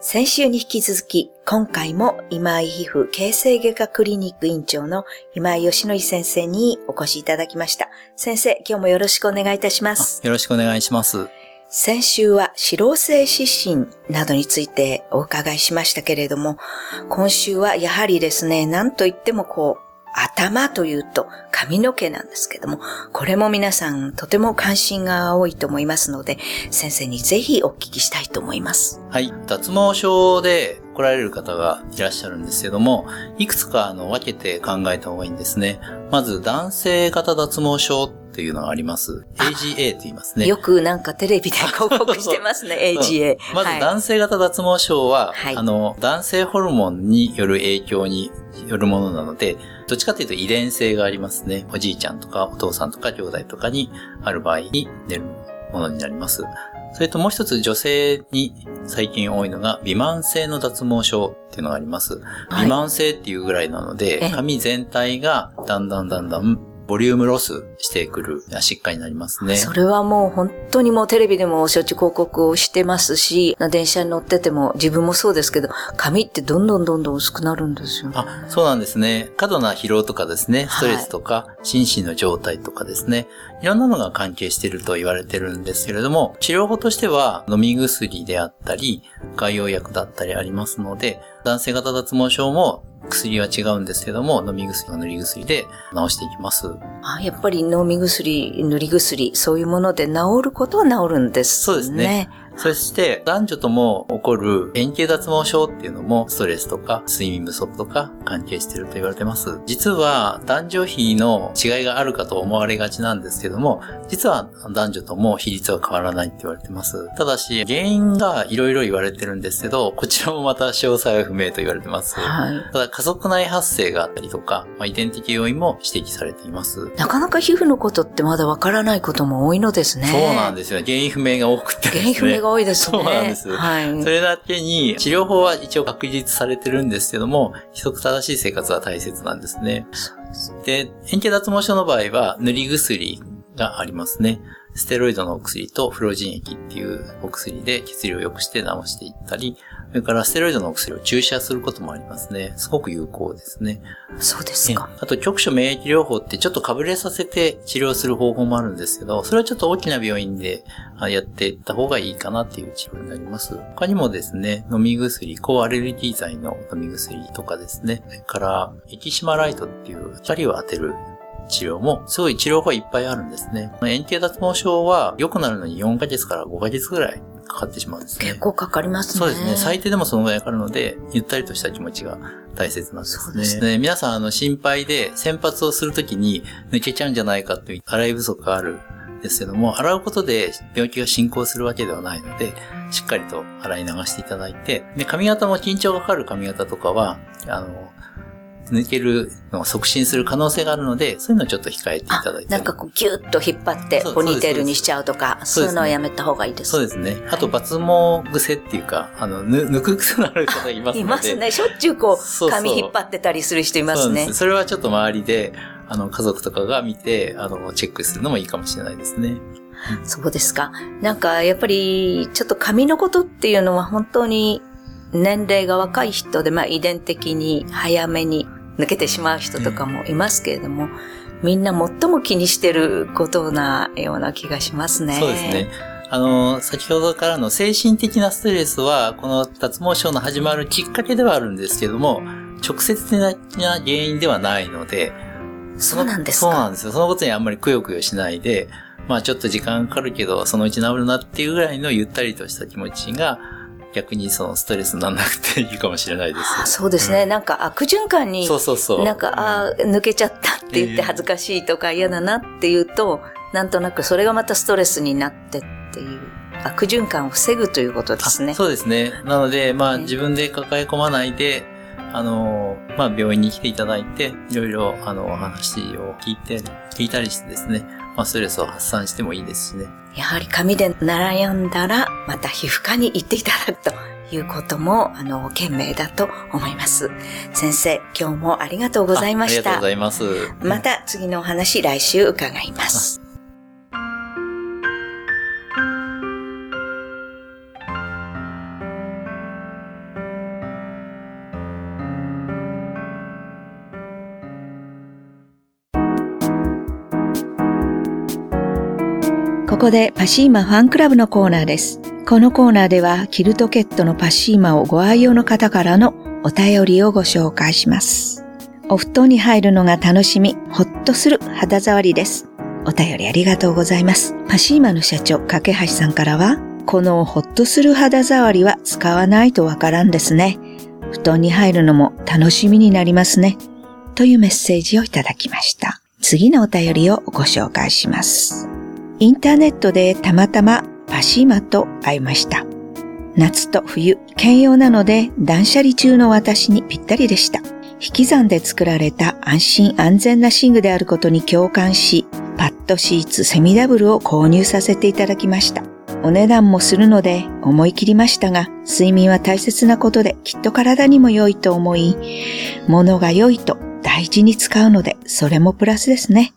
先週に引き続き、今回も今井皮膚形成外科クリニック院長の今井義則先生にお越しいただきました。先生、今日もよろしくお願いいたします。よろしくお願いします。先週は脂漏性湿疹などについてお伺いしましたけれども、今週はやはりですね、なんといってもこう、頭というと髪の毛なんですけども、これも皆さんとても関心が多いと思いますので、先生にぜひお聞きしたいと思います。はい。脱毛症で来られる方がいらっしゃるんですけども、いくつかあの分けて考えた方がいいんですね。まず、男性型脱毛症っていうのがあります。AGA と言いますね。よくなんかテレビで広告してますね、AGA。まずはい男性型脱毛症は、はいあの、男性ホルモンによる影響によるものなので、どっちかというと遺伝性がありますね。おじいちゃんとかお父さんとか兄弟とかにある場合に出るものになります。それともう一つ女性に最近多いのが、微慢性の脱毛症っていうのがあります。はい微慢性っていうぐらいなのええで、髪全体がだんだんだんだんボリュームロスしてくる疾患になりますね。それはもう本当にもうテレビでもしょっちゅう広告をしてますし、電車に乗ってても自分もそうですけど、髪ってどんどんどんどん薄くなるんですよ。あ、そうなんですね。過度な疲労とかですね、ストレスとか、心身の状態とかですね、いろんなのが関係していると言われてるんですけれども、治療法としては飲み薬であったり、外用薬だったりありますので、男性型脱毛症も薬は違うんですけども、飲み薬、塗り薬で治していきます。あやっぱり飲み薬、塗り薬、そういうもので治ることは治るんですね。そうですね。そして、男女とも起こる円形脱毛症っていうのも、ストレスとか、睡眠不足とか、関係していると言われてます。実は、男女比の違いがあるかと思われがちなんですけども、実は男女とも比率は変わらないって言われてます。ただし、原因がいろいろ言われてるんですけど、こちらもまた詳細は不明と言われてます。はい。ただ、家族内発生があったりとか、まあ、遺伝的要因も指摘されています。なかなか皮膚のことってまだわからないことも多いのですね。そうなんですよ。原因不明が多くてですね。原因不明が多いですね。そうなんですはい。それだけに、治療法は一応確実されてるんですけども、規則正しい生活は大切なんですね。で、円形脱毛症の場合は、塗り薬がありますね。ステロイドのお薬とフロジン液っていうお薬で血流を良くして治していったり、それからステロイドのお薬を注射することもありますね。すごく有効ですね。そうですか。あと、局所免疫療法ってちょっとかぶれさせて治療する方法もあるんですけど、それはちょっと大きな病院であやっていった方がいいかなっていう治療になります。他にもですね、飲み薬、抗アレルギー剤の飲み薬とかですね、それから、エキシマライトっていう光を当てる治療も、すごい治療法いっぱいあるんですね。円形脱毛症は良くなるのに4ヶ月から5ヶ月ぐらいかかってしまうんですね。結構かかりますね。そうですね。最低でもそのぐらいかかるので、ゆったりとした気持ちが大切なんですね。そうですで皆さん、あの、心配で、洗髪をするときに抜けちゃうんじゃないかという洗い不足があるんですけども、洗うことで病気が進行するわけではないので、しっかりと洗い流していただいて、で、髪型も緊張がかかる髪型とかは、あの、抜けるのを促進する可能性があるので、そういうのをちょっと控えていただいて。なんかこうギュッと引っ張ってポニーテールにしちゃうとか、そうういうのはやめた方がいいです。そうですね。あと、抜毛癖っていうか、あの、ぬ抜く癖のある方がいますので。いますね。しょっちゅうこう、髪引っ張ってたりする人いますねそうなんで。す。それはちょっと周りで、あの、家族とかが見て、あの、チェックするのもいいかもしれないですね。そうですか。なんか、やっぱり、ちょっと髪のことっていうのは本当に年齢が若い人で、まあ遺伝的に早めに抜けてしまう人とかもいますけれども、みんな最も気にしてることなような気がしますね。そうですね。あの、先ほどからの精神的なストレスは、この脱毛症の始まるきっかけではあるんですけども、直接的な原因ではないので、そうなんですか？そうなんですよ。そのことにあんまりくよくよしないで、まあちょっと時間かかるけど、そのうち治るなっていうぐらいのゆったりとした気持ちが、逆にそのストレスにならなくていいかもしれないです。あそうですね。なんか悪循環にそうそうそう。なんか、あー抜けちゃったって言って恥ずかしいとか嫌だなって言うと、なんとなくそれがまたストレスになってっていう悪循環を防ぐということですね。あそうですね。なので、まあね自分で抱え込まないで、あの、まあ病院に来ていただいて、いろいろ、あの、お話を聞いて、聞いたりしてですね、まあストレスを発散してもいいですしね。やはり髪で悩んだら、また皮膚科に行っていただくということも、あの、賢明だと思います。先生、今日もありがとうございましたあありがとうご。ざいます。また次のお話来週伺います。ここでパシーマファンクラブのコーナーです。このコーナーではキルトケットのパシーマをご愛用の方からのお便りをご紹介します。お布団に入るのが楽しみ、ほっとする肌触りです。お便りありがとうございます。パシーマの社長、架橋さんからは、このほっとする肌触りは使わないとわからんですね。布団に入るのも楽しみになりますね。というメッセージをいただきました。次のお便りをご紹介します。インターネットでたまたまパシーマと会いました。夏と冬、兼用なので断捨離中の私にぴったりでした。引き算で作られた安心安全な寝具であることに共感し、パッドシーツセミダブルを購入させていただきました。お値段もするので思い切りましたが、睡眠は大切なことできっと体にも良いと思い、物が良いと大事に使うので、それもプラスですね。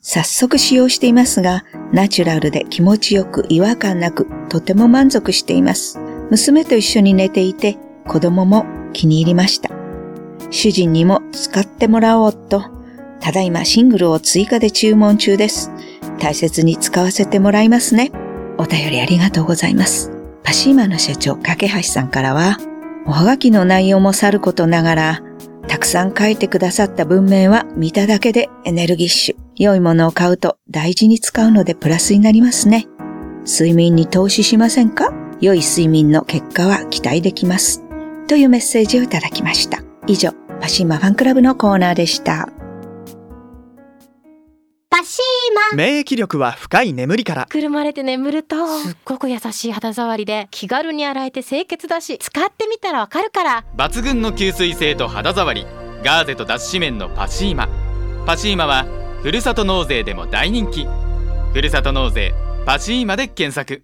早速使用していますが、ナチュラルで気持ちよく違和感なく、とても満足しています。娘と一緒に寝ていて、子供も気に入りました。主人にも使ってもらおうと、ただいまシングルを追加で注文中です。大切に使わせてもらいますね。お便りありがとうございます。パシーマの社長、架橋さんからは、おはがきの内容もさることながら、たくさん書いてくださった文面は見ただけでエネルギッシュ。良いものを買うと大事に使うのでプラスになりますね。睡眠に投資しませんか？良い睡眠の結果は期待できます。というメッセージをいただきました。以上、パシーマファンクラブのコーナーでした。パシーマ免疫力は深い眠りからくるまれて眠るとすっごく優しい肌触りで気軽に洗えて清潔だし使ってみたらわかるから抜群の吸水性と肌触りガーゼと脱脂綿のパシーマパシーマはふるさと納税でも大人気。ふるさと納税パシーマで検索。